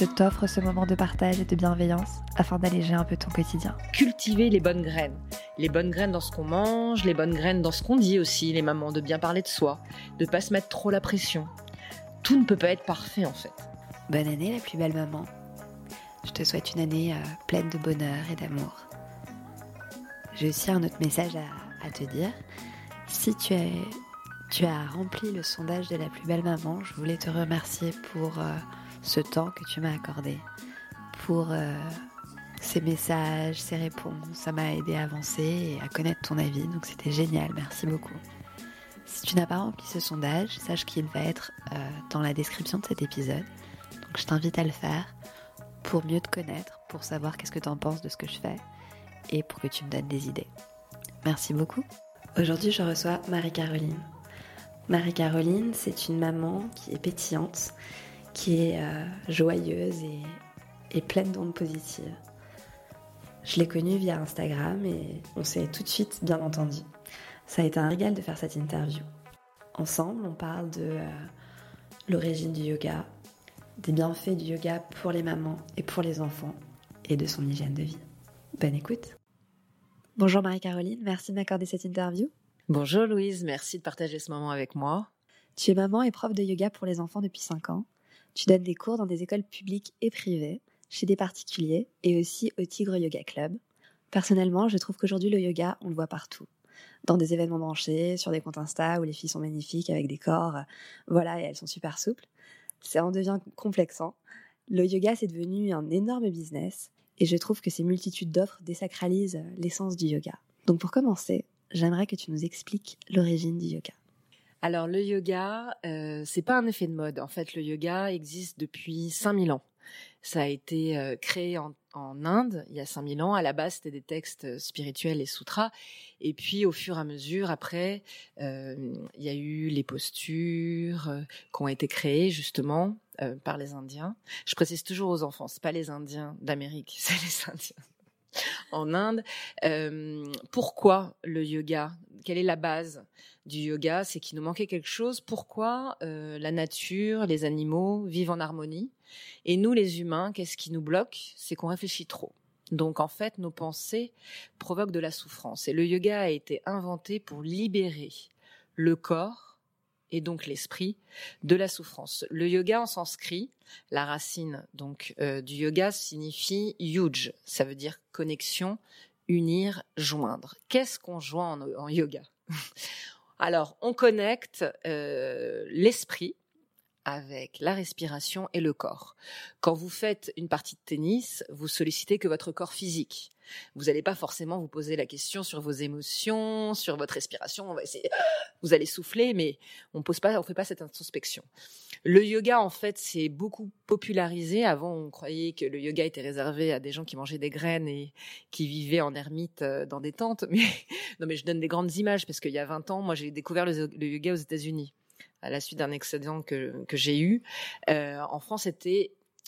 je t'offre ce moment de partage et de bienveillance afin d'alléger un peu ton quotidien. Cultiver les bonnes graines. Les bonnes graines dans ce qu'on mange, les bonnes graines dans ce qu'on dit aussi, les mamans, de bien parler de soi, de pas se mettre trop la pression. Tout ne peut pas être parfait en fait. Bonne année la plus belle maman. Je te souhaite une année euh, pleine de bonheur et d'amour. J'ai aussi un autre message à, à te dire. Si tu, es, tu as rempli le sondage de la plus belle maman, je voulais te remercier pour euh, ce temps que tu m'as accordé, pour euh, ces messages, ces réponses. Ça m'a aidé à avancer et à connaître ton avis, donc c'était génial, merci beaucoup. Si tu n'as pas rempli ce sondage, sache qu'il va être euh, dans la description de cet épisode. Donc je t'invite à le faire pour mieux te connaître, pour savoir qu'est-ce que tu en penses de ce que je fais et pour que tu me donnes des idées. Merci beaucoup. Aujourd'hui, je reçois Marie-Caroline. Marie-Caroline, c'est une maman qui est pétillante, qui est euh, joyeuse et, et pleine d'ondes positives. Je l'ai connue via Instagram et on s'est tout de suite bien entendu. Ça a été un régal de faire cette interview. Ensemble, on parle de euh, l'origine du yoga, des bienfaits du yoga pour les mamans et pour les enfants et de son hygiène de vie. Bonne écoute. Bonjour Marie-Caroline, merci de m'accorder cette interview. Bonjour Louise, merci de partager ce moment avec moi. Tu es maman et prof de yoga pour les enfants depuis 5 ans. Tu donnes des cours dans des écoles publiques et privées, chez des particuliers et aussi au Tigre Yoga Club. Personnellement, je trouve qu'aujourd'hui le yoga, on le voit partout. Dans des événements branchés, sur des comptes Insta où les filles sont magnifiques avec des corps, euh, voilà, et elles sont super souples. Ça en devient complexant. Le yoga, c'est devenu un énorme business et je trouve que ces multitudes d'offres désacralisent l'essence du yoga. Donc pour commencer, j'aimerais que tu nous expliques l'origine du yoga. Alors le yoga, euh, c'est pas un effet de mode. En fait, le yoga existe depuis 5000 ans. Ça a été euh, créé en, en, Inde il y a 5000 ans. À la base, c'était des textes spirituels et sutras. Et puis, au fur et à mesure, après, euh, il y a eu les postures euh, qui ont été créées justement euh, par les Indiens. Je précise toujours aux enfants, c'est pas les Indiens d'Amérique, c'est les Indiens en Inde. Euh, pourquoi le yoga? Quelle est la base du yoga? C'est qu'il nous manquait quelque chose. Pourquoi euh, la nature, les animaux vivent en harmonie? Et nous, les humains, qu'est-ce qui nous bloque? C'est qu'on réfléchit trop. Donc en fait, nos pensées provoquent de la souffrance. Et le yoga a été inventé pour libérer le corps et donc l'esprit de la souffrance. Le yoga en sanskrit, la racine donc euh, du yoga signifie yuj, ça veut dire connexion, unir, joindre. Qu'est-ce qu'on joint en, en yoga? Alors, on connecte euh, l'esprit avec la respiration et le corps. Quand vous faites une partie de tennis, vous sollicitez que votre corps physique. Vous n'allez pas forcément vous poser la question sur vos émotions, sur votre respiration. On va essayer, vous allez souffler, mais on pose pas, on fait pas cette introspection. Le yoga, en fait, c'est beaucoup popularisé. Avant, on croyait que le yoga était réservé à des gens qui mangeaient des graines et qui vivaient en ermite dans des tentes. Mais non, mais je donne des grandes images parce qu'il y a 20 ans, moi, j'ai découvert le, yoga aux États-Unis à la suite d'un excédent que, j'ai eu. Euh, en France,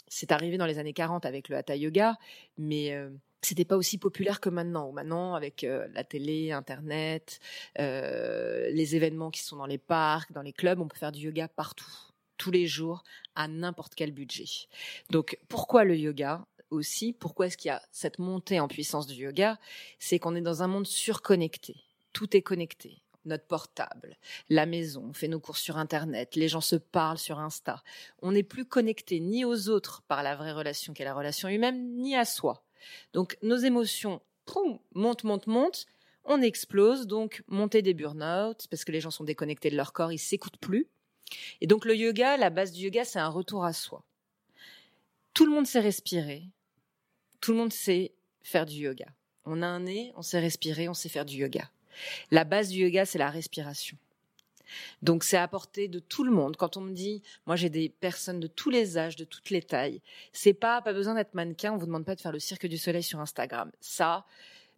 c'est arrivé dans les années 40 avec le hatha yoga, mais euh, c'était pas aussi populaire que maintenant. Maintenant, avec euh, la télé, Internet, euh, les événements qui sont dans les parcs, dans les clubs, on peut faire du yoga partout, tous les jours, à n'importe quel budget. Donc, pourquoi le yoga aussi? Pourquoi est-ce qu'il y a cette montée en puissance du yoga? C'est qu'on est dans un monde surconnecté. Tout est connecté notre portable, la maison, on fait nos courses sur Internet, les gens se parlent sur Insta. On n'est plus connecté ni aux autres par la vraie relation qu'est la relation humaine, ni à soi. Donc nos émotions poum, montent, montent, montent, on explose, donc montée des burn-out, parce que les gens sont déconnectés de leur corps, ils s'écoutent plus. Et donc le yoga, la base du yoga, c'est un retour à soi. Tout le monde sait respirer, tout le monde sait faire du yoga. On a un nez, on sait respirer, on sait faire du yoga. La base du yoga, c'est la respiration. Donc c'est à portée de tout le monde. Quand on me dit, moi j'ai des personnes de tous les âges, de toutes les tailles, c'est pas pas besoin d'être mannequin. On vous demande pas de faire le cirque du soleil sur Instagram. Ça,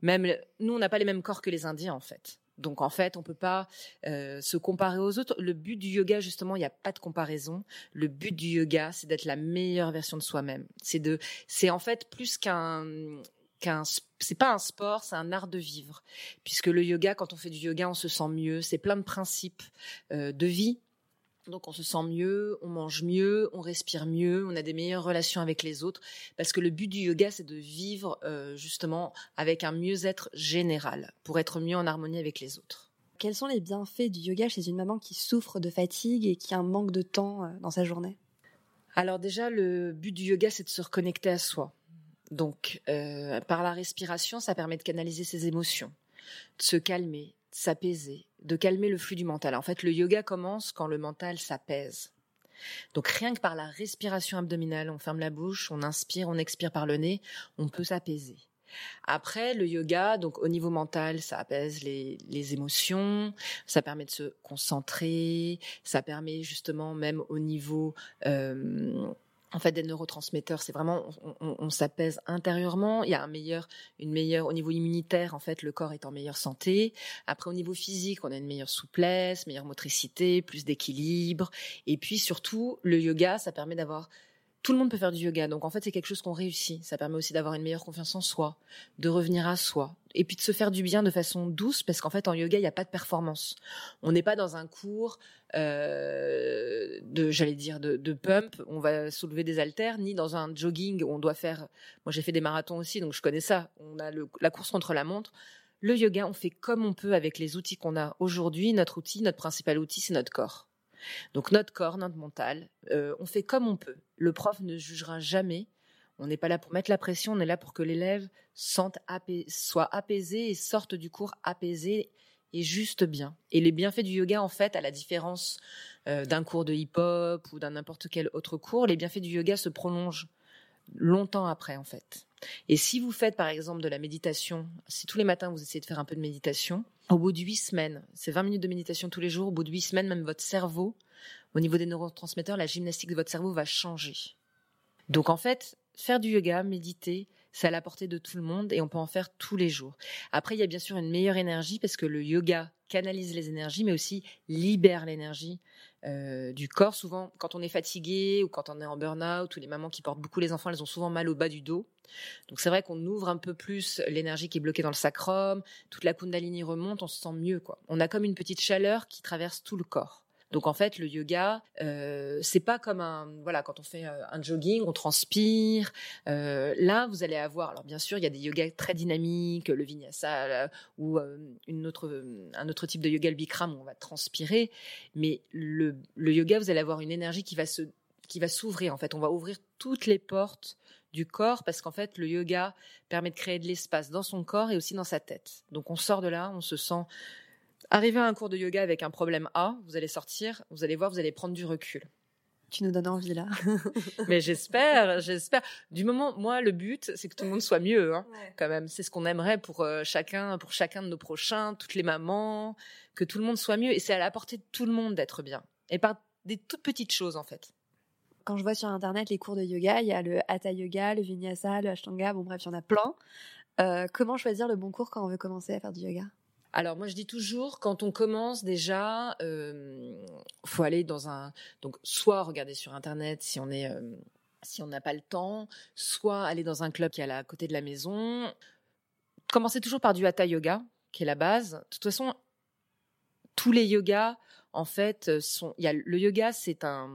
même nous, on n'a pas les mêmes corps que les Indiens en fait. Donc en fait, on peut pas euh, se comparer aux autres. Le but du yoga, justement, il n'y a pas de comparaison. Le but du yoga, c'est d'être la meilleure version de soi-même. C'est de, c'est en fait plus qu'un qu'un c'est pas un sport, c'est un art de vivre. Puisque le yoga, quand on fait du yoga, on se sent mieux. C'est plein de principes euh, de vie. Donc on se sent mieux, on mange mieux, on respire mieux, on a des meilleures relations avec les autres. Parce que le but du yoga, c'est de vivre euh, justement avec un mieux-être général, pour être mieux en harmonie avec les autres. Quels sont les bienfaits du yoga chez une maman qui souffre de fatigue et qui a un manque de temps euh, dans sa journée? Alors déjà, le but du yoga, c'est de se reconnecter à soi. Donc, euh, par la respiration, ça permet de canaliser ses émotions, de se calmer, de s'apaiser, de calmer le flux du mental. En fait, le yoga commence quand le mental s'apaise. Donc, rien que par la respiration abdominale, on ferme la bouche, on inspire, on expire par le nez, on peut s'apaiser. Après, le yoga, donc au niveau mental, ça apaise les, émotions, ça permet de se concentrer, ça permet justement même au niveau euh, en fait des neurotransmetteurs. C'est vraiment on, s'apaise intérieurement. Il y a un meilleur, une meilleure au niveau immunitaire. En fait, le corps est en meilleure santé. Après, au niveau physique, on a une meilleure souplesse, meilleure motricité, plus d'équilibre. Et puis surtout, le yoga, ça permet d'avoir tout le monde peut faire du yoga. Donc en fait, c'est quelque chose qu'on réussit. Ça permet aussi d'avoir une meilleure confiance en soi, de revenir à soi, et puis de se faire du bien de façon douce, parce qu'en fait, en yoga, il n'y a pas de performance. On n'est pas dans un cours euh, de, j'allais dire, de, pump. On va soulever des haltères, ni dans un jogging où on doit faire. Moi, j'ai fait des marathons aussi, donc je connais ça. On a la course contre la montre. Le yoga, on fait comme on peut avec les outils qu'on a aujourd'hui. Notre outil, notre principal outil, c'est notre corps. Donc notre corps, notre mental, euh, on fait comme on peut. Le prof ne jugera jamais. On n'est pas là pour mettre la pression, on est là pour que l'élève soit apaisé et sorte du cours apaisé et juste bien. Et les bienfaits du yoga, en fait, à la différence euh, d'un cours de hip-hop ou d'un n'importe quel autre cours, les bienfaits du yoga se prolongent longtemps après, en fait. Et si vous faites, par exemple, de la méditation, si tous les matins vous essayez de faire un peu de méditation, au bout de huit semaines, c'est 20 minutes de méditation tous les jours, au bout de huit semaines, même votre cerveau, au niveau des neurotransmetteurs, la gymnastique de votre cerveau va changer. Donc en fait, faire du yoga, méditer, c'est à la portée de tout le monde et on peut en faire tous les jours. Après, il y a bien sûr une meilleure énergie parce que le yoga canalise les énergies, mais aussi libère l'énergie euh, du corps. Souvent, quand on est fatigué ou quand on est en burn-out, ou les mamans qui portent beaucoup les enfants, elles ont souvent mal au bas du dos. Donc c'est vrai qu'on ouvre un peu plus l'énergie qui est bloquée dans le sacrum, toute la kundalini remonte, on se sent mieux. quoi. On a comme une petite chaleur qui traverse tout le corps. Donc en fait, le yoga, euh, c'est pas comme un voilà quand on fait euh, un jogging, on transpire. Euh, là, vous allez avoir, alors bien sûr, il y a des yogas très dynamiques, le vinyasa euh, ou une autre un autre type de yoga, le bikram, où on va transpirer. Mais le, le yoga, vous allez avoir une énergie qui va se qui va s'ouvrir. En fait, on va ouvrir toutes les portes du corps parce qu'en fait, le yoga permet de créer de l'espace dans son corps et aussi dans sa tête. Donc on sort de là, on se sent Arrivez à un cours de yoga avec un problème A, vous allez sortir, vous allez voir, vous allez prendre du recul. Tu nous donnes envie là. Mais j'espère, j'espère. Du moment, moi, le but, c'est que tout le monde soit mieux, hein, quand même. C'est ce qu'on aimerait pour euh, chacun, pour chacun de nos prochains, toutes les mamans, que tout le monde soit mieux. Et c'est à la portée de tout le monde d'être bien. Et par des toutes petites choses, en fait. Quand je vois sur internet les cours de yoga, il y a le hatha yoga, le vinyasa, le ashtanga, bon bref, il y en a plein. Euh, comment choisir le bon cours quand on veut commencer à faire du yoga? Alors moi je dis toujours quand on commence déjà, euh, faut aller dans un donc soit regarder sur internet si on est euh, si on n'a pas le temps, soit aller dans un club qui est à côté de la maison. Commencez toujours par du hatha yoga qui est la base. De toute façon, tous les yogas en fait sont il y a le yoga c'est un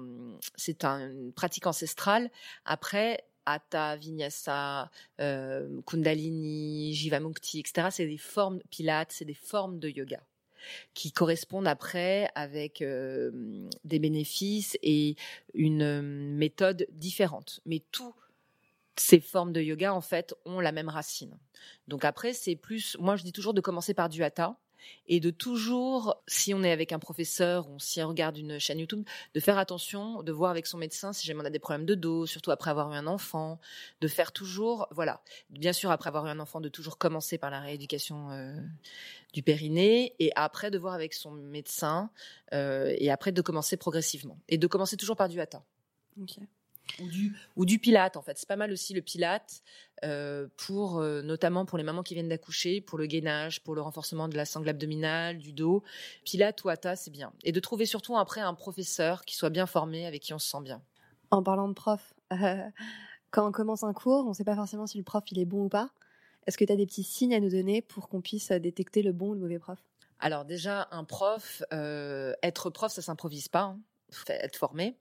c'est une pratique ancestrale. Après Hatha, Vinyasa, euh, Kundalini, Jivamukti, etc. C'est des formes pilates, c'est des formes de yoga qui correspondent après avec euh, des bénéfices et une euh, méthode différente. Mais toutes ces formes de yoga, en fait, ont la même racine. Donc après, c'est plus, moi je dis toujours de commencer par du hatha, et de toujours, si on est avec un professeur ou si on regarde une chaîne YouTube, de faire attention, de voir avec son médecin si jamais on a des problèmes de dos, surtout après avoir eu un enfant, de faire toujours, voilà, bien sûr après avoir eu un enfant, de toujours commencer par la rééducation euh, du périnée et après de voir avec son médecin euh, et après de commencer progressivement. Et de commencer toujours par du hatha. Ou du, ou du pilate en fait. C'est pas mal aussi le pilate euh, pour euh, notamment pour les mamans qui viennent d'accoucher, pour le gainage, pour le renforcement de la sangle abdominale, du dos. Pilate ou hatha, c'est bien. Et de trouver surtout après un professeur qui soit bien formé, avec qui on se sent bien. En parlant de prof, euh, quand on commence un cours, on ne sait pas forcément si le prof il est bon ou pas. Est-ce que tu as des petits signes à nous donner pour qu'on puisse détecter le bon ou le mauvais prof? Alors déjà, un prof, euh, être prof, ça s'improvise pas. hein. Être formé,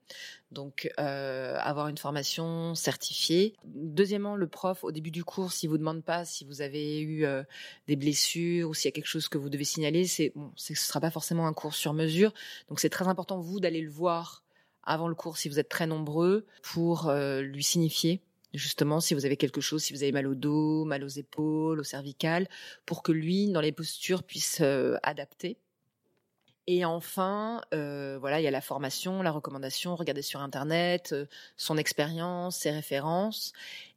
donc euh, avoir une formation certifiée. Deuxièmement, le prof au début du cours, s'il vous demande pas si vous avez eu euh, des blessures ou s'il y a quelque chose que vous devez signaler, c'est bon, ce sera pas forcément un cours sur mesure. Donc c'est très important vous d'aller le voir avant le cours si vous êtes très nombreux pour euh, lui signifier justement si vous avez quelque chose, si vous avez mal au dos, mal aux épaules, au cervical, pour que lui, dans les postures, puisse euh, adapter. Et enfin, euh, voilà, il y a la formation, la recommandation, regarder sur Internet, euh, son expérience, ses références.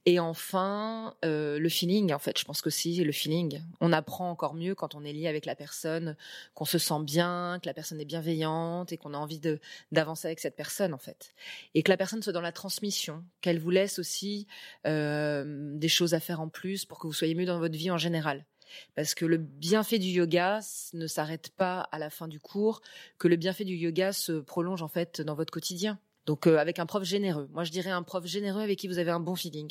Et enfin, euh, le feeling, en fait, je pense que si, le feeling. On apprend encore mieux quand on est lié avec la personne, qu'on se sent bien, que la personne est bienveillante et qu'on a envie de d'avancer avec cette personne, en fait. Et que la personne soit dans la transmission, qu'elle vous laisse aussi euh, des choses à faire en plus pour que vous soyez mieux dans votre vie en général. Parce que le bienfait du yoga ne s'arrête pas à la fin du cours, que le bienfait du yoga se prolonge en fait dans votre quotidien. Donc euh, avec un prof généreux. Moi je dirais un prof généreux avec qui vous avez un bon feeling.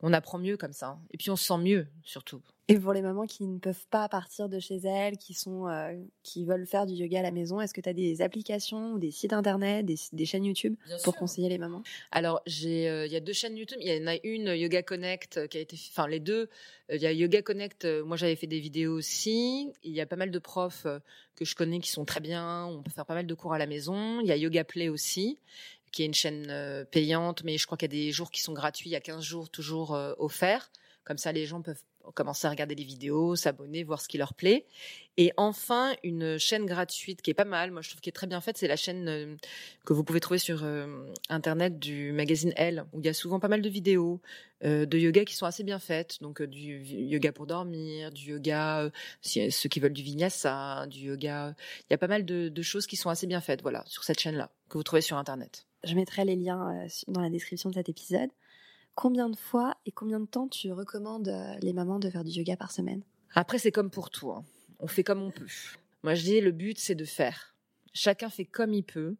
On apprend mieux comme ça. hein. Et puis on se sent mieux surtout. Et pour les mamans qui ne peuvent pas partir de chez elles, qui sont, euh, qui veulent faire du yoga à la maison, est-ce que tu as des applications ou des sites internet, des, des chaînes YouTube pour conseiller les mamans? Alors, euh, il y a deux chaînes YouTube. Il y en a une, euh, Yoga Connect, qui a été, enfin les deux. Il y a Yoga Connect. Moi, j'avais fait des vidéos aussi. Il y a pas mal de profs que je connais qui sont très bien. On peut faire pas mal de cours à la maison. Il y a Yoga Play aussi, qui est une chaîne payante, mais je crois qu'il y a des jours qui sont gratuits. Il y a 15 jours toujours offerts. Comme ça, les gens peuvent commencer à regarder les vidéos, s'abonner, voir ce qui leur plaît. Et enfin, une chaîne gratuite qui est pas mal, moi je trouve qui est très bien faite, c'est la chaîne euh, que vous pouvez trouver sur euh, internet du magazine Elle, où il y a souvent pas mal de vidéos euh, de yoga qui sont assez bien faites. Donc du yoga pour dormir, du yoga, ceux qui veulent du vinyasa, du yoga. Il y a pas mal de, de choses qui sont assez bien faites, voilà, sur cette chaîne-là, que vous trouvez sur internet. Je mettrai les liens dans la description de cet épisode. Combien de fois et combien de temps tu recommandes euh, les mamans de faire du yoga par semaine? Après, c'est comme pour tout. hein. On fait comme on peut. Moi, je dis, le but, c'est de faire. Chacun fait comme il peut.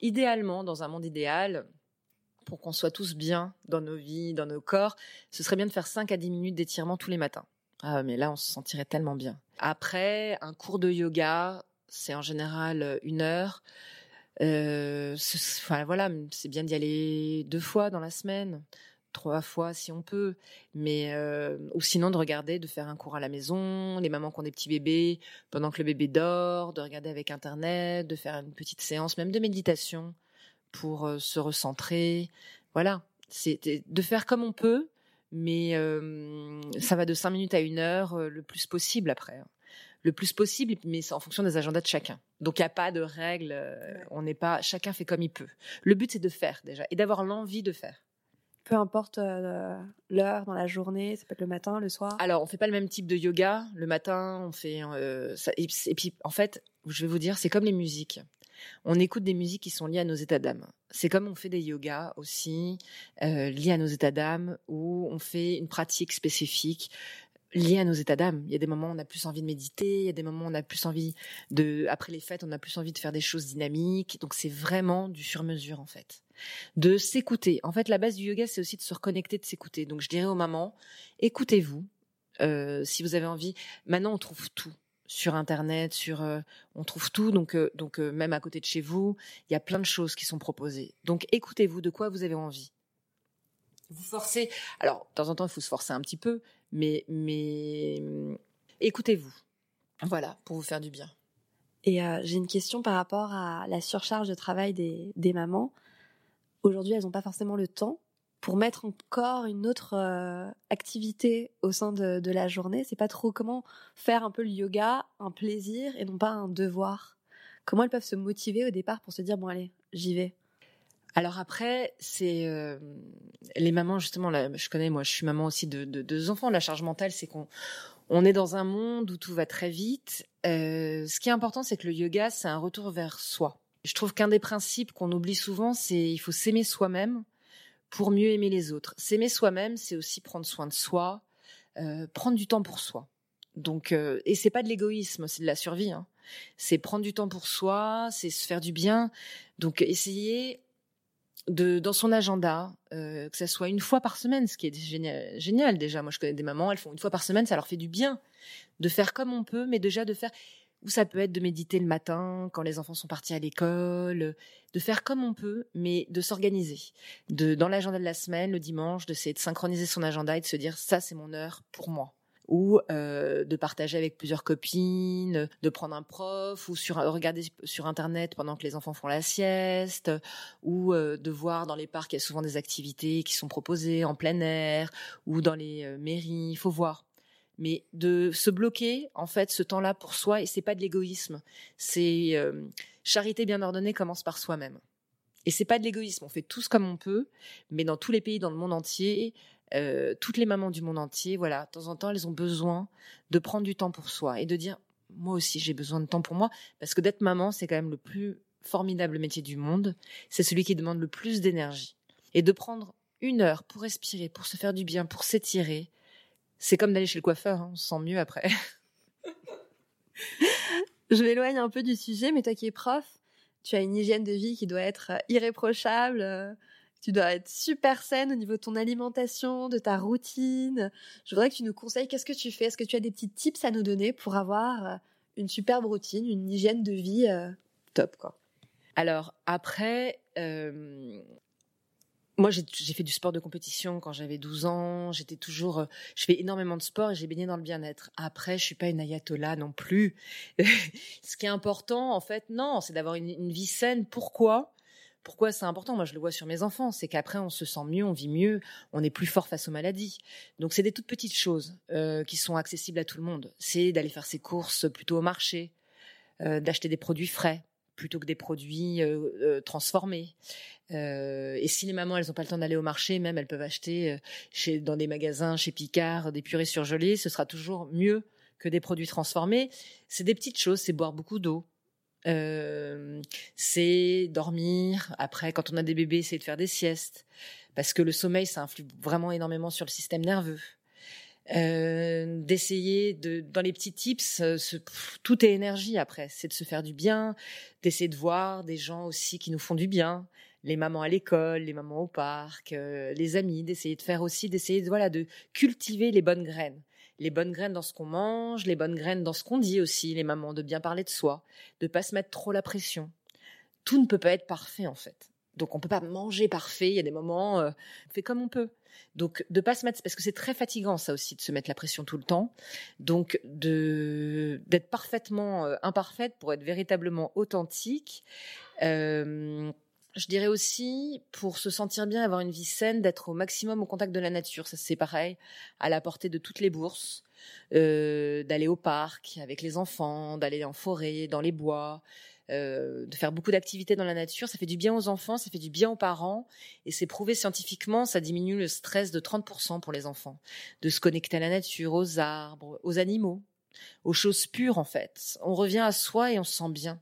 Idéalement, dans un monde idéal, pour qu'on soit tous bien dans nos vies, dans nos corps, ce serait bien de faire 5 à 10 minutes d'étirement tous les matins. Ah, mais là, on se sentirait tellement bien. Après, un cours de yoga, c'est en général euh, une heure. Euh, enfin, voilà, c'est bien d'y aller deux fois dans la semaine, trois fois si on peut, mais euh, ou sinon de regarder, de faire un cours à la maison, les mamans qui ont des petits bébés, pendant que le bébé dort, de regarder avec internet, de faire une petite séance, même de méditation pour euh, se recentrer. Voilà, c'est de faire comme on peut, mais euh, ça va de cinq minutes à une heure euh, le plus possible après. hein. Le plus possible, mais c'est en fonction des agendas de chacun. Donc il n'y a pas de règles, euh, on n'est pas, chacun fait comme il peut. Le but c'est de faire déjà et d'avoir l'envie de faire. Peu importe euh, l'heure dans la journée, ça peut être le matin, le soir. Alors, on fait pas le même type de yoga. Le matin, on fait euh. Et, puis, en fait, je vais vous dire, c'est comme les musiques. On écoute des musiques qui sont liées à nos états d'âme. C'est comme on fait des yogas aussi euh, liés à nos états d'âme, où on fait une pratique spécifique liée à nos états d'âme. Il y a des moments où on a plus envie de méditer, il y a des moments où on a plus envie de, après les fêtes, on a plus envie de faire des choses dynamiques. Donc c'est vraiment du sur-mesure en fait. De s'écouter. En fait, la base du yoga, c'est aussi de se reconnecter, de s'écouter. Donc je dirais aux mamans, écoutez-vous. Euh, si vous avez envie, maintenant on trouve tout sur internet, sur euh, on trouve tout donc euh, donc même à côté de chez vous, il y a plein de choses qui sont proposées. Donc écoutez-vous de quoi vous avez envie? Vous forcez. Alors de temps en temps il faut se forcer un petit peu, mais mais hum, écoutez-vous. Voilà pour vous faire du bien. Et j'ai une question par rapport à la surcharge de travail des, des mamans. Aujourd'hui, elles n'ont pas forcément le temps pour mettre encore une autre euh, activité au sein de, la journée. C'est pas trop comment faire un peu le yoga un plaisir et non pas un devoir. Comment elles peuvent se motiver au départ pour se dire bon allez, j'y vais? Alors après, c'est euh, les mamans justement. Là, je connais moi, je suis maman aussi de, de deux enfants. La charge mentale, c'est qu'on on est dans un monde où tout va très vite. Euh, ce qui est important, c'est que le yoga, c'est un retour vers soi. Je trouve qu'un des principes qu'on oublie souvent, c'est il faut s'aimer soi-même pour mieux aimer les autres. S'aimer soi-même, c'est aussi prendre soin de soi, euh, prendre du temps pour soi. Donc, euh, et c'est pas de l'égoïsme, c'est de la survie. Hein. C'est prendre du temps pour soi, c'est se faire du bien. Donc, essayer de dans son agenda, euh, que ça soit une fois par semaine, ce qui est génial, génial déjà. Moi, je connais des mamans, elles font une fois par semaine, ça leur fait du bien de faire comme on peut, mais déjà de faire. Ou ça peut être de méditer le matin quand les enfants sont partis à l'école, de faire comme on peut, mais de s'organiser. De dans l'agenda de la semaine, le dimanche, d'essayer de synchroniser son agenda et de se dire ça c'est mon heure pour moi ou euh, de partager avec plusieurs copines, de prendre un prof ou sur regarder sur internet pendant que les enfants font la sieste, ou euh, de voir dans les parcs il y a souvent des activités qui sont proposées en plein air ou dans les euh, mairies. Il faut voir. Mais de se bloquer en fait ce temps-là pour soi et c'est pas de l'égoïsme. C'est charité bien ordonnée commence par soi-même. Et c'est pas de l'égoïsme. On fait tous comme on peut, mais dans tous les pays dans le monde entier, euh, toutes les mamans du monde entier, voilà, de temps en temps, elles ont besoin de prendre du temps pour soi et de dire, moi aussi, j'ai besoin de temps pour moi, parce que d'être maman, c'est quand même le plus formidable métier du monde. C'est celui qui demande le plus d'énergie. Et de prendre une heure pour respirer, pour se faire du bien, pour s'étirer, c'est comme d'aller chez le coiffeur, hein, on se sent mieux après. Je m'éloigne un peu du sujet, mais toi qui es prof, tu as une hygiène de vie qui doit être irréprochable. Euh, tu dois être super saine au niveau de ton alimentation, de ta routine. Je voudrais que tu nous conseilles qu'est-ce que tu fais? Est-ce que tu as des petits tips à nous donner pour avoir euh, une superbe routine, une hygiène de vie euh, top quoi? Alors après, euh, moi j'ai fait du sport de compétition quand j'avais 12 ans. J'étais toujours, je fais énormément de sport et j'ai baigné dans le bien-être. Après, je suis pas une ayatollah non plus. Ce qui est important, en fait, non, c'est d'avoir une, une vie saine. Pourquoi? Pourquoi c'est important? Moi, je le vois sur mes enfants, c'est qu'après, on se sent mieux, on vit mieux, on est plus fort face aux maladies. Donc, c'est des toutes petites choses euh, qui sont accessibles à tout le monde. C'est d'aller faire ses courses plutôt au marché, euh, d'acheter des produits frais plutôt que des produits euh, transformés. et si les mamans, elles n'ont pas le temps d'aller au marché, même elles peuvent acheter chez, dans des magasins, chez Picard, des purées surgelées, ce sera toujours mieux que des produits transformés. C'est des petites choses, c'est boire beaucoup d'eau, euh, c'est dormir. Après, quand on a des bébés, c'est de faire des siestes. Parce que le sommeil, ça influe vraiment énormément sur le système nerveux. Euh, d'essayer de dans les petits tips euh, tout est énergie après c'est de se faire du bien d'essayer de voir des gens aussi qui nous font du bien les mamans à l'école les mamans au parc les amis d'essayer de faire aussi d'essayer de voilà de cultiver les bonnes graines les bonnes graines dans ce qu'on mange, les bonnes graines dans ce qu'on dit aussi, les mamans, de bien parler de soi, de pas se mettre trop la pression. Tout ne peut pas être parfait en fait. Donc on peut pas manger parfait. Il y a des moments, euh, on fait comme on peut. Donc de pas se mettre, parce que c'est très fatigant ça aussi de se mettre la pression tout le temps. Donc d'être parfaitement euh, imparfaite pour être véritablement authentique. Euh, je dirais aussi, pour se sentir bien, avoir une vie saine, d'être au maximum au contact de la nature. Ça, c'est pareil, à la portée de toutes les bourses, d'aller au parc avec les enfants, d'aller en forêt, dans les bois, euh, de faire beaucoup d'activités dans la nature. Ça fait du bien aux enfants, ça fait du bien aux parents, et c'est prouvé scientifiquement, ça diminue le stress de 30% pour les enfants. De se connecter à la nature, aux arbres, aux animaux, aux choses pures en fait. On revient à soi et on se sent bien.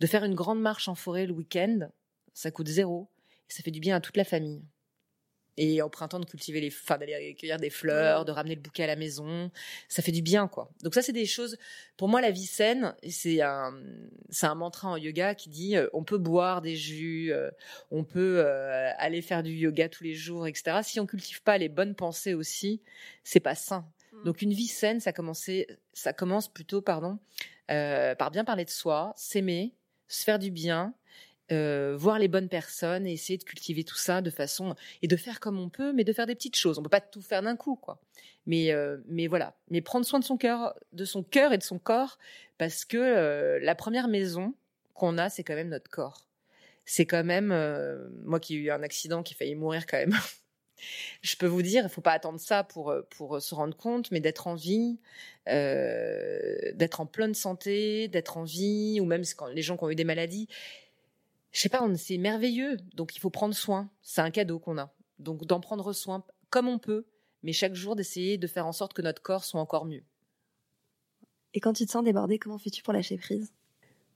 De faire une grande marche en forêt le week-end, ça coûte zéro, et ça fait du bien à toute la famille. Et au printemps, de cultiver les, enfin, d'aller cueillir des fleurs, de ramener le bouquet à la maison, ça fait du bien, quoi. Donc ça, c'est des choses. Pour moi, la vie saine, c'est un, c'est un mantra en yoga qui dit, euh, on peut boire des jus, euh, on peut euh, aller faire du yoga tous les jours, etc. Si on cultive pas les bonnes pensées aussi, c'est pas sain. Mm. Donc une vie saine, ça ça commence plutôt, pardon, par bien parler de soi, s'aimer, se faire du bien, euh, voir les bonnes personnes et essayer de cultiver tout ça de façon et de faire comme on peut, mais de faire des petites choses. On peut pas tout faire d'un coup, quoi. Mais euh, mais voilà, mais prendre soin de son cœur, de son cœur et de son corps, parce que euh, la première maison qu'on a, c'est quand même notre corps. C'est quand même moi qui ai eu un accident, qui a failli mourir quand même. Je peux vous dire, il faut pas attendre ça pour pour se rendre compte, mais d'être en vie, d'être en pleine santé, d'être en vie, ou même les gens qui ont eu des maladies, je sais pas, c'est merveilleux. Donc il faut prendre soin. C'est un cadeau qu'on a. Donc d'en prendre soin comme on peut, mais chaque jour d'essayer de faire en sorte que notre corps soit encore mieux. Et quand tu te sens débordée, comment fais-tu pour lâcher prise?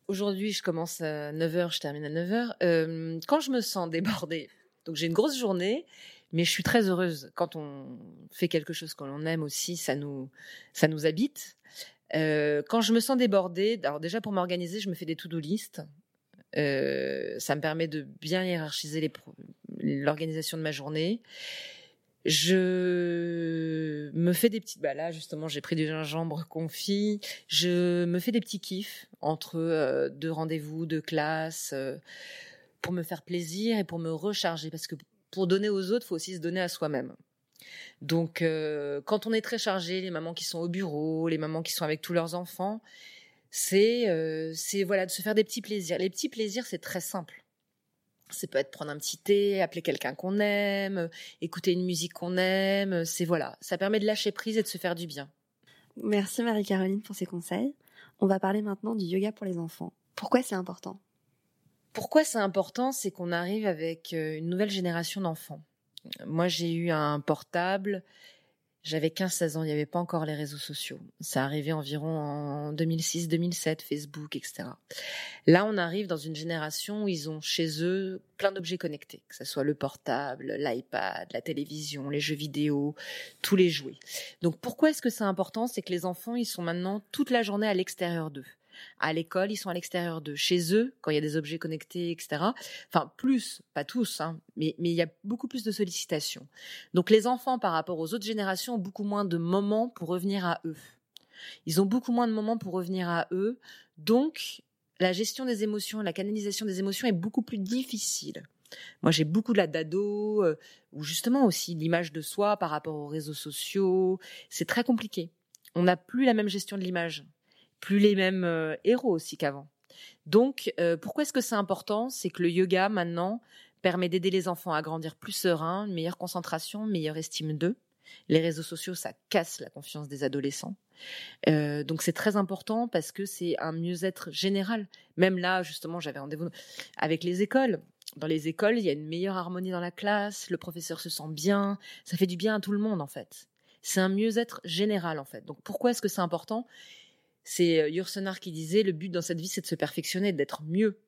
Aujourd'hui, je commence à 9h, je termine à 9h. Euh, quand je me sens débordée, donc j'ai une grosse journée, mais je suis très heureuse. Quand on fait quelque chose qu'on aime aussi, ça nous, ça nous habite. Euh, quand je me sens débordée, alors déjà pour m'organiser, je me fais des to-do list. Euh, ça me permet de bien hiérarchiser l'organisation de ma journée. Je me fais des petites. Bah là, justement, j'ai pris du gingembre confit. Je me fais des petits kiffs entre euh, deux rendez-vous, deux classes, euh, pour me faire plaisir et pour me recharger. Parce que pour donner aux autres, faut aussi se donner à soi-même. Donc, quand on est très chargé, les mamans qui sont au bureau, les mamans qui sont avec tous leurs enfants, c'est c'est voilà de se faire des petits plaisirs. Les petits plaisirs, c'est très simple. Ça peut être prendre un petit thé, appeler quelqu'un qu'on aime, écouter une musique qu'on aime. C'est voilà, ça permet de lâcher prise et de se faire du bien. Merci Marie-Caroline pour ces conseils. On va parler maintenant du yoga pour les enfants. Pourquoi c'est important? Pourquoi c'est important? C'est qu'on arrive avec euh, une nouvelle génération d'enfants. Moi, j'ai eu un portable j'avais 15-16 ans, il n'y avait pas encore les réseaux sociaux. Ça arrivait environ en 2006-2007, Facebook, etc. Là, on arrive dans une génération où ils ont chez eux plein d'objets connectés, que ce soit le portable, l'iPad, la télévision, les jeux vidéo, tous les jouets. Donc pourquoi est-ce que c'est important? C'est que les enfants, ils sont maintenant toute la journée à l'extérieur d'eux à l'école, ils sont à l'extérieur de chez eux, quand il y a des objets connectés, etc. Enfin, plus, pas tous, hein, mais, mais il y a beaucoup plus de sollicitations. Donc les enfants, par rapport aux autres générations, ont beaucoup moins de moments pour revenir à eux. Ils ont beaucoup moins de moments pour revenir à eux. Donc, la gestion des émotions, la canalisation des émotions est beaucoup plus difficile. Moi, j'ai beaucoup de la dado, euh, ou justement aussi l'image de soi par rapport aux réseaux sociaux. C'est très compliqué. On n'a plus la même gestion de l'image plus les mêmes euh, héros aussi qu'avant. Donc, euh, pourquoi est-ce que c'est important? C'est que le yoga, maintenant, permet d'aider les enfants à grandir plus serein, une meilleure concentration, une meilleure estime d'eux. Les réseaux sociaux, ça casse la confiance des adolescents. Euh, donc c'est très important parce que c'est un mieux-être général. Même là, justement, j'avais rendez-vous avec les écoles. Dans les écoles, il y a une meilleure harmonie dans la classe, le professeur se sent bien, ça fait du bien à tout le monde en fait. C'est un mieux-être général en fait. Donc pourquoi est-ce que c'est important? C'est euh, qui disait le but dans cette vie, c'est de se perfectionner, d'être mieux.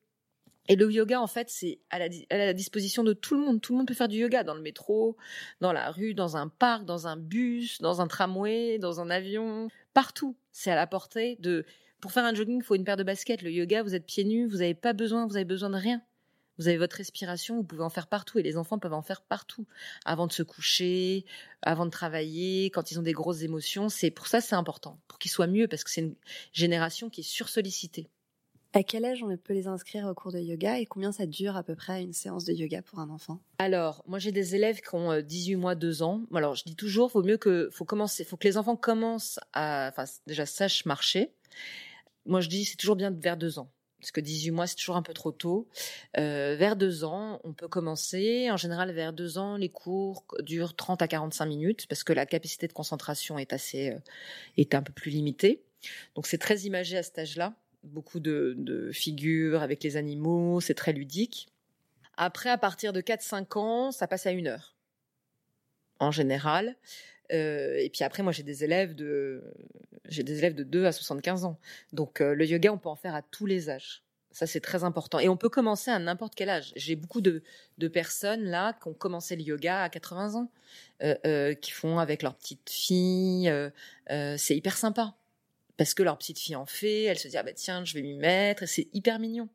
Et le yoga, en fait, c'est à la, disposition de tout le monde. Tout le monde peut faire du yoga dans le métro, dans la rue, dans un parc, dans un bus, dans un tramway, dans un avion, partout. C'est à la portée de. Pour faire un jogging, il faut une paire de baskets. Le yoga, vous êtes pieds nus, vous n'avez pas besoin, vous avez besoin de rien. Vous avez votre respiration, vous pouvez en faire partout et les enfants peuvent en faire partout. Avant de se coucher, avant de travailler, quand ils ont des grosses émotions. C'est pour ça c'est important, pour qu'ils soient mieux parce que c'est une génération qui est sursollicitée. À quel âge on peut les inscrire au cours de yoga et combien ça dure à peu près une séance de yoga pour un enfant? Alors, moi j'ai des élèves qui ont 18 euh, mois, 2 ans. Alors, je dis toujours, faut mieux que faut commencer, faut que les enfants commencent à enfin déjà sachent marcher. Moi je dis c'est toujours bien vers 2 ans parce que 18 mois, c'est toujours un peu trop tôt. Euh, vers deux ans, on peut commencer. En général, vers deux ans, les cours durent 30 à 45 minutes parce que la capacité de concentration est assez, euh, est un peu plus limitée. Donc, c'est très imagé à cet âge-là. Beaucoup de, de figures avec les animaux, c'est très ludique. Après, à partir de 4-5 ans, ça passe à une heure. En général. Euh, et puis après, moi, j'ai des élèves de, j'ai des élèves de 2 à 75 ans. Donc, euh, le yoga, on peut en faire à tous les âges. Ça, c'est très important. Et on peut commencer à n'importe quel âge. J'ai beaucoup de, de, personnes là qui ont commencé le yoga à 80 ans, euh, qui font avec leur petite fille. c'est hyper sympa. Parce que leur petite fille en fait, elle se dit, ah bah tiens, je vais m'y mettre. Et c'est hyper mignon.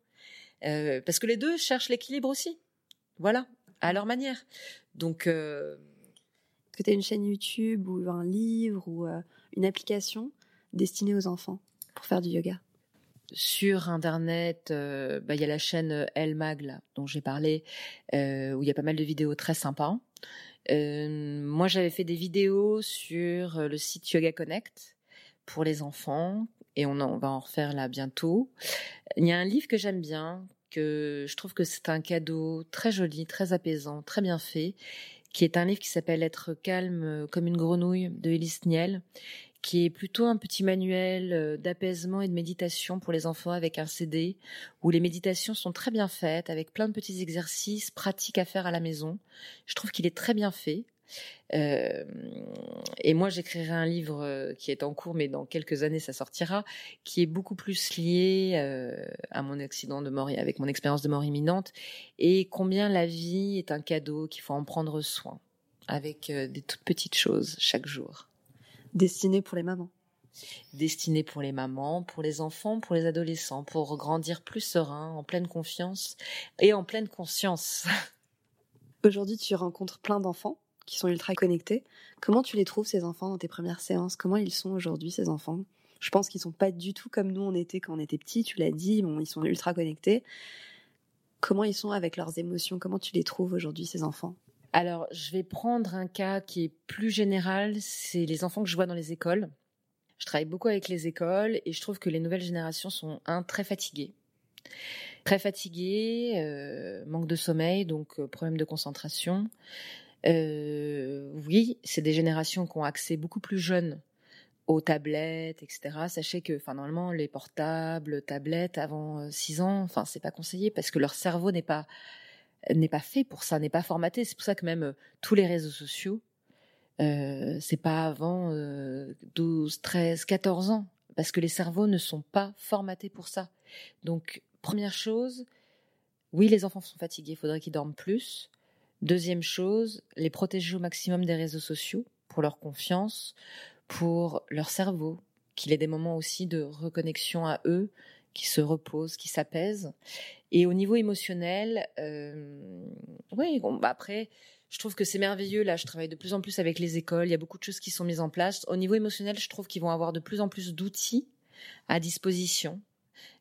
parce que les deux cherchent l'équilibre aussi. Voilà, à leur manière. Donc, que tu as une chaîne YouTube ou un livre ou euh, une application destinée aux enfants pour faire du yoga? Sur internet, euh, bah, il y a la chaîne euh, El Mag dont j'ai parlé, où il y a pas mal de vidéos très sympas. moi, j'avais fait des vidéos sur le site Yoga Connect pour les enfants, et on va en refaire là bientôt. Il y a un livre que j'aime bien, que je trouve que c'est un cadeau très joli, très apaisant, très bien fait, qui est un livre qui s'appelle Être calme comme une grenouille de Élise Niel, qui est plutôt un petit manuel euh, d'apaisement et de méditation pour les enfants avec un CD, où les méditations sont très bien faites, avec plein de petits exercices pratiques à faire à la maison. Je trouve qu'il est très bien fait. Euh, et moi, j'écrirai un livre euh, qui est en cours, mais dans quelques années, ça sortira, qui est beaucoup plus lié à mon accident de mort, avec mon expérience de mort imminente, et combien la vie est un cadeau, qu'il faut en prendre soin, avec des toutes petites choses chaque jour. Destiné pour les mamans. Destiné pour les mamans, pour les enfants, pour les adolescents, pour grandir plus serein, en pleine confiance et en pleine conscience. Aujourd'hui, tu rencontres plein d'enfants qui sont ultra connectés. Comment tu les trouves, ces enfants, dans tes premières séances? Comment ils sont aujourd'hui, ces enfants? Je pense qu'ils sont pas du tout comme nous, on était quand on était petits, tu l'as dit, ils sont ultra connectés. Comment ils sont avec leurs émotions? Comment tu les trouves aujourd'hui, ces enfants? Alors, je vais prendre un cas qui est plus général, c'est les enfants que je vois dans les écoles. Je travaille beaucoup avec les écoles et je trouve que les nouvelles générations sont, un, très fatiguées. Très fatiguées, euh, manque de sommeil, donc euh, problème de concentration. Euh, oui, c'est des générations qui ont accès beaucoup plus jeunes aux tablettes, etc. Sachez que, enfin, normalement, les portables, tablettes, avant 6 ans, enfin, c'est pas conseillé parce que leur cerveau n'est pas n'est pas fait pour ça, n'est pas formaté. C'est pour ça que même euh, tous les réseaux sociaux, euh, c'est pas avant 12, 13, 14 ans, parce que les cerveaux ne sont pas formatés pour ça. Donc, première chose, oui, les enfants sont fatigués, il faudrait qu'ils dorment plus. Deuxième chose, les protéger au maximum des réseaux sociaux pour leur confiance, pour leur cerveau, qu'il ait des moments aussi de reconnexion à eux, qui se reposent, qui s'apaisent. Et au niveau émotionnel, euh, oui, bah après, je trouve que c'est merveilleux. Là, je travaille de plus en plus avec les écoles. Il y a beaucoup de choses qui sont mises en place. Au niveau émotionnel, je trouve qu'ils vont avoir de plus en plus d'outils à disposition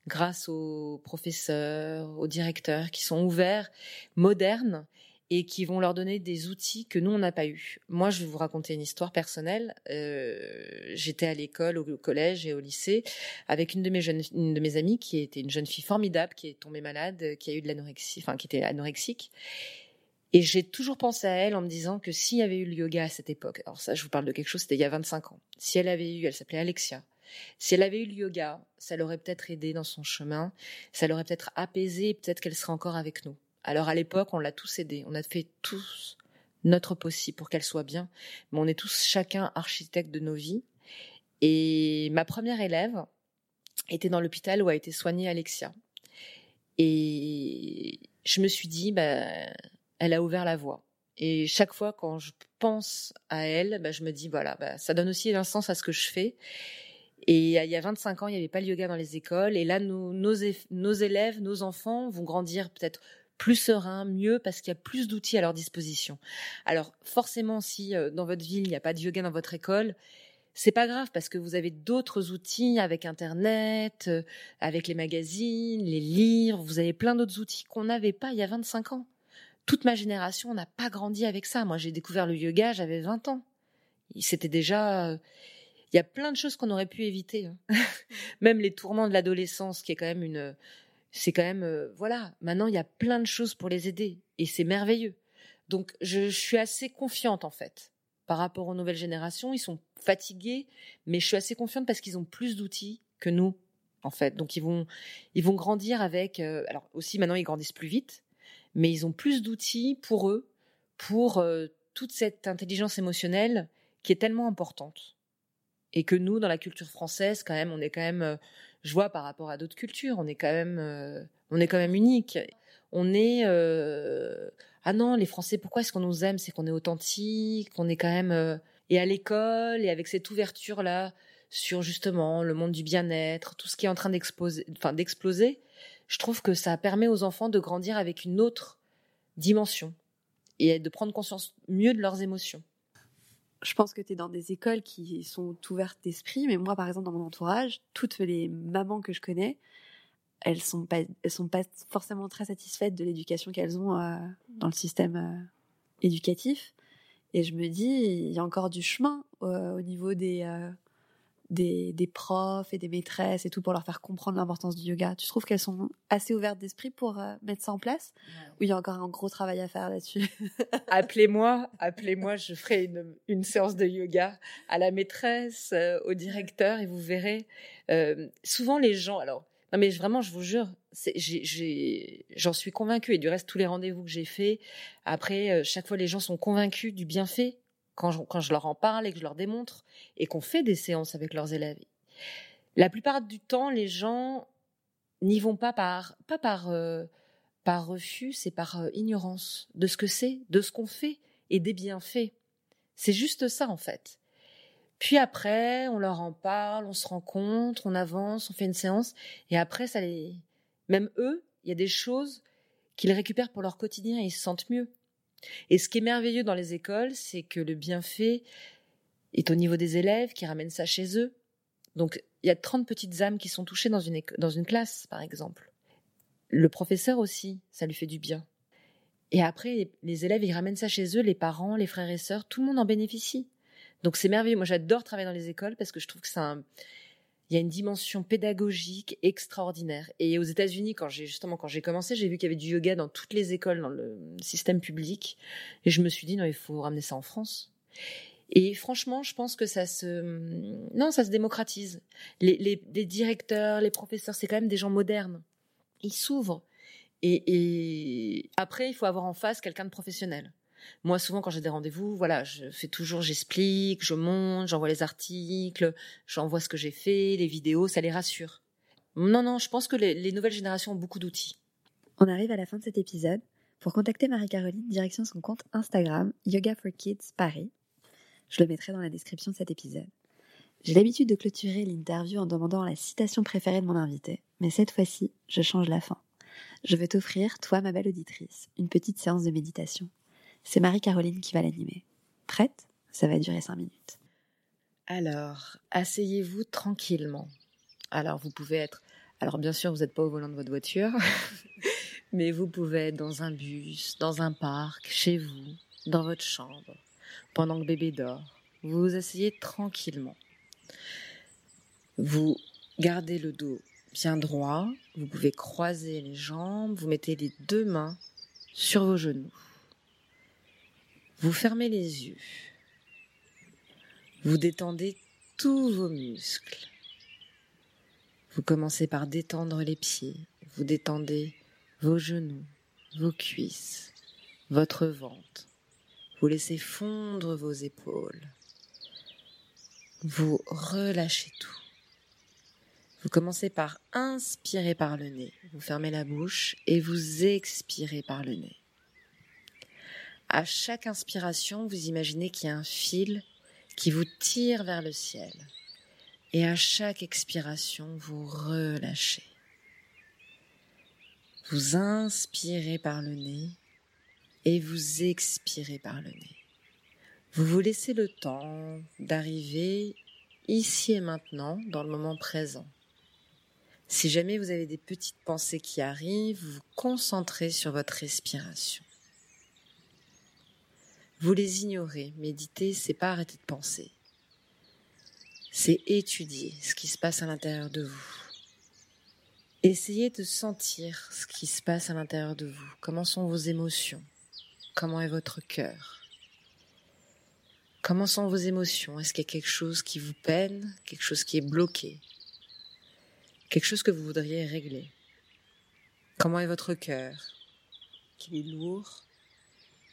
grâce aux professeurs, aux directeurs qui sont ouverts, modernes et qui vont leur donner des outils que nous, on n'a pas eu. Moi, je vais vous raconter une histoire personnelle. Euh, J'étais à l'école, au collège et au lycée avec une de mes jeunes, une de mes amies qui était une jeune fille formidable, qui est tombée malade, qui a eu de l'anorexie, enfin, qui était anorexique. Et j'ai toujours pensé à elle en me disant que s'il y avait eu le yoga à cette époque, alors ça, je vous parle de quelque chose, c'était il y a 25 ans. Si elle avait eu, elle s'appelait Alexia. Si elle avait eu le yoga, ça l'aurait peut-être aidé dans son chemin, ça l'aurait peut-être apaisé, peut-être qu'elle serait encore avec nous. Alors à l'époque, on l'a tous aidé, on a fait tous notre possible pour qu'elle soit bien, mais on est tous chacun architecte de nos vies. Et ma première élève était dans l'hôpital où a été soignée Alexia. Et je me suis dit, bah, elle a ouvert la voie. Et chaque fois quand je pense à elle, bah, je me dis, voilà, bah, ça donne aussi un sens à ce que je fais. Et il y a 25 ans, il n'y avait pas le yoga dans les écoles. Et là, nos élèves, nos enfants vont grandir peut-être plus serein, mieux, parce qu'il y a plus d'outils à leur disposition. Alors forcément, si euh, dans votre ville il n'y a pas de yoga dans votre école, c'est pas grave parce que vous avez d'autres outils avec Internet, euh, avec les magazines, les livres. Vous avez plein d'autres outils qu'on n'avait pas il y a 25 ans. Toute ma génération n'a pas grandi avec ça. Moi, j'ai découvert le yoga, j'avais 20 ans. C'était déjà. Euh, il y a plein de choses qu'on aurait pu éviter. Hein. même les tourments de l'adolescence, qui est quand même une c'est quand même, euh, voilà, maintenant il y a plein de choses pour les aider et c'est merveilleux. Donc je, suis assez confiante en fait par rapport aux nouvelles générations. Ils sont fatigués, mais je suis assez confiante parce qu'ils ont plus d'outils que nous en fait. Donc ils vont, ils vont grandir avec. Euh, alors aussi maintenant ils grandissent plus vite, mais ils ont plus d'outils pour eux, pour euh, toute cette intelligence émotionnelle qui est tellement importante et que nous dans la culture française quand même, on est quand même je vois par rapport à d'autres cultures, on est quand même, euh, on est quand même unique. On est, euh, ah non, les Français, pourquoi est-ce qu'on nous aime? C'est qu'on est authentique, qu'on est quand même, euh, et à l'école, et avec cette ouverture là sur justement le monde du bien-être, tout ce qui est en train d'exploser, d'exploser, je trouve que ça permet aux enfants de grandir avec une autre dimension et de prendre conscience mieux de leurs émotions je pense que tu es dans des écoles qui sont ouvertes d'esprit, mais moi, par exemple, dans mon entourage, toutes les mamans que je connais, elles sont pas, elles sont pas forcément très satisfaites de l'éducation qu'elles ont euh, dans le système euh, éducatif. Et je me dis, il y a encore du chemin euh, au niveau des, des, des profs et des maîtresses et tout pour leur faire comprendre l'importance du yoga. Tu trouves qu'elles sont assez ouvertes d'esprit pour euh, mettre ça en place? Ou il y a encore un gros travail à faire là-dessus? Appelez-moi, appelez-moi, je ferai une, une, séance de yoga à la maîtresse, euh, au directeur et vous verrez. Euh, souvent les gens, alors, non mais vraiment, je vous jure, j'en suis convaincue et du reste tous les rendez-vous que j'ai faits, après chaque fois les gens sont convaincus du bienfait quand je, leur en parle et que je leur démontre et qu'on fait des séances avec leurs élèves. La plupart du temps, les gens n'y vont pas par euh, refus, c'est par euh, ignorance de ce que c'est, de ce qu'on fait et des bienfaits. C'est juste ça en fait. Puis après, on leur en parle, on se rencontre, on avance, on fait une séance et après ça même eux, il y a des choses qu'ils récupèrent pour leur quotidien et ils se sentent mieux. Et ce qui est merveilleux dans les écoles, c'est que le bienfait est au niveau des élèves qui ramènent ça chez eux. Donc, il y a 30 petites âmes qui sont touchées dans une, dans une classe, par exemple. Le professeur aussi, ça lui fait du bien. Et après, les élèves, ils ramènent ça chez eux, les parents, les frères et sœurs, tout le monde en bénéficie. Donc c'est merveilleux. Moi, j'adore travailler dans les écoles parce que je trouve que c'est un, il y a une dimension pédagogique extraordinaire. Et aux États-Unis, quand j'ai justement quand j'ai commencé, j'ai vu qu'il y avait du yoga dans toutes les écoles dans le système public, et je me suis dit non, il faut ramener ça en France. Et franchement, je pense que ça se non, ça se démocratise. Les, les, directeurs, les professeurs, c'est quand même des gens modernes. Ils s'ouvrent. Et après, il faut avoir en face quelqu'un de professionnel. Moi, souvent, quand j'ai des rendez-vous, voilà, je fais toujours, j'explique, je monte, j'envoie les articles, j'envoie ce que j'ai fait, les vidéos, ça les rassure. Non, non, je pense que les, nouvelles générations ont beaucoup d'outils. On arrive à la fin de cet épisode. Pour contacter Marie-Caroline, direction son compte Instagram, Yoga for Kids Paris. Je le mettrai dans la description de cet épisode. J'ai l'habitude de clôturer l'interview en demandant la citation préférée de mon invité, mais cette fois-ci, je change la fin. Je veux t'offrir, toi ma belle auditrice, une petite séance de méditation. C'est Marie-Caroline qui va l'animer. Prête? Ça va durer cinq minutes. Alors, asseyez-vous tranquillement. Alors, vous pouvez être... Alors, bien sûr, vous n'êtes pas au volant de votre voiture, mais vous pouvez être dans un bus, dans un parc, chez vous, dans votre chambre, pendant que bébé dort. Vous vous asseyez tranquillement. Vous gardez le dos bien droit. Vous pouvez croiser les jambes. Vous mettez les deux mains sur vos genoux. Vous fermez les yeux. Vous détendez tous vos muscles. Vous commencez par détendre les pieds. Vous détendez vos genoux, vos cuisses, votre ventre. Vous laissez fondre vos épaules. Vous relâchez tout. Vous commencez par inspirer par le nez. Vous fermez la bouche et vous expirez par le nez. À chaque inspiration, vous imaginez qu'il y a un fil qui vous tire vers le ciel. Et à chaque expiration, vous relâchez. Vous inspirez par le nez et vous expirez par le nez. Vous vous laissez le temps d'arriver ici et maintenant dans le moment présent. Si jamais vous avez des petites pensées qui arrivent, vous vous concentrez sur votre respiration. Vous les ignorez. Méditer, c'est pas arrêter de penser. C'est étudier ce qui se passe à l'intérieur de vous. Essayez de sentir ce qui se passe à l'intérieur de vous. Comment sont vos émotions? Comment est votre cœur? Comment sont vos émotions? Est-ce qu'il y a quelque chose qui vous peine? Quelque chose qui est bloqué? Quelque chose que vous voudriez régler? Comment est votre cœur? Est-ce qu'il est lourd?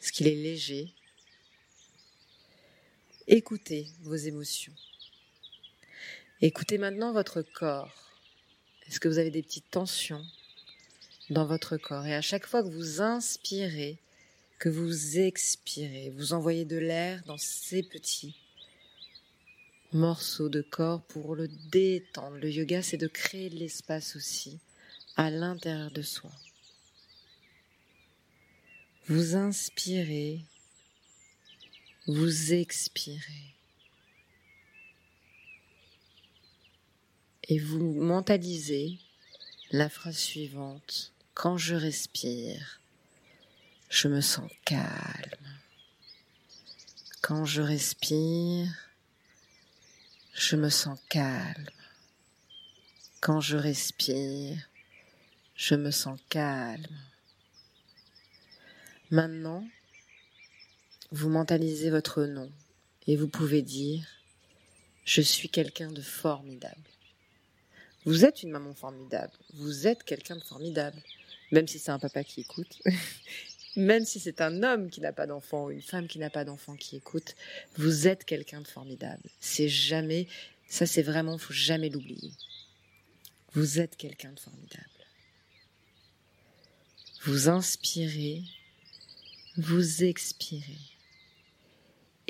Est-ce qu'il est léger? Écoutez vos émotions. Écoutez maintenant votre corps. Est-ce que vous avez des petites tensions dans votre corps? Et à chaque fois que vous inspirez, que vous expirez, vous envoyez de l'air dans ces petits morceaux de corps pour le détendre. Le yoga, c'est de créer de l'espace aussi à l'intérieur de soi. Vous inspirez vous expirez. Et vous mentalisez la phrase suivante. Quand je respire, je me sens calme. Quand je respire, je me sens calme. Quand je respire, je me sens calme. Maintenant, vous mentalisez votre nom et vous pouvez dire Je suis quelqu'un de formidable. Vous êtes une maman formidable. Vous êtes quelqu'un de formidable. Même si c'est un papa qui écoute. Même si c'est un homme qui n'a pas d'enfant ou une femme qui n'a pas d'enfant qui écoute, vous êtes quelqu'un de formidable. C'est jamais, ça c'est vraiment, faut jamais l'oublier. Vous êtes quelqu'un de formidable. Vous inspirez, vous expirez.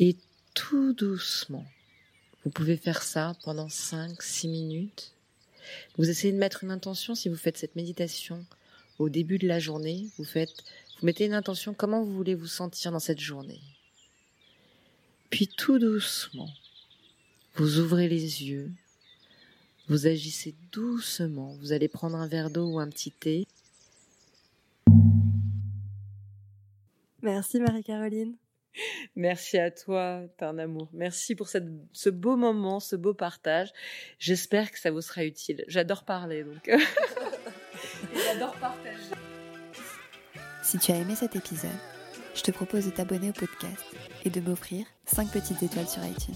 Et tout doucement, vous pouvez faire ça pendant 5-6 minutes. Vous essayez de mettre une intention si vous faites cette méditation au début de la journée. Vous faites vous mettez une intention, comment vous voulez vous sentir dans cette journée. Puis tout doucement, vous ouvrez les yeux, vous agissez doucement, vous allez prendre un verre d'eau ou un petit thé. Merci Marie-Caroline. Merci à toi, t'es un amour. Merci pour cette, ce beau moment, ce beau partage. J'espère que ça vous sera utile. J'adore parler, donc. J'adore partager. Si tu as aimé cet épisode, je te propose de t'abonner au podcast et de m'offrir 5 petites étoiles sur iTunes.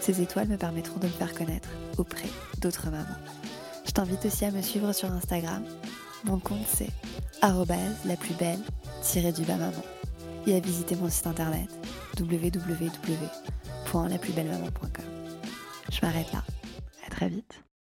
Ces étoiles me permettront de me faire connaître auprès d'autres mamans. Je t'invite aussi à me suivre sur Instagram. Mon compte c'est la plus belle du bas maman et à visiter mon site internet www.laplusbellemaman.com. Je m'arrête là. À très vite.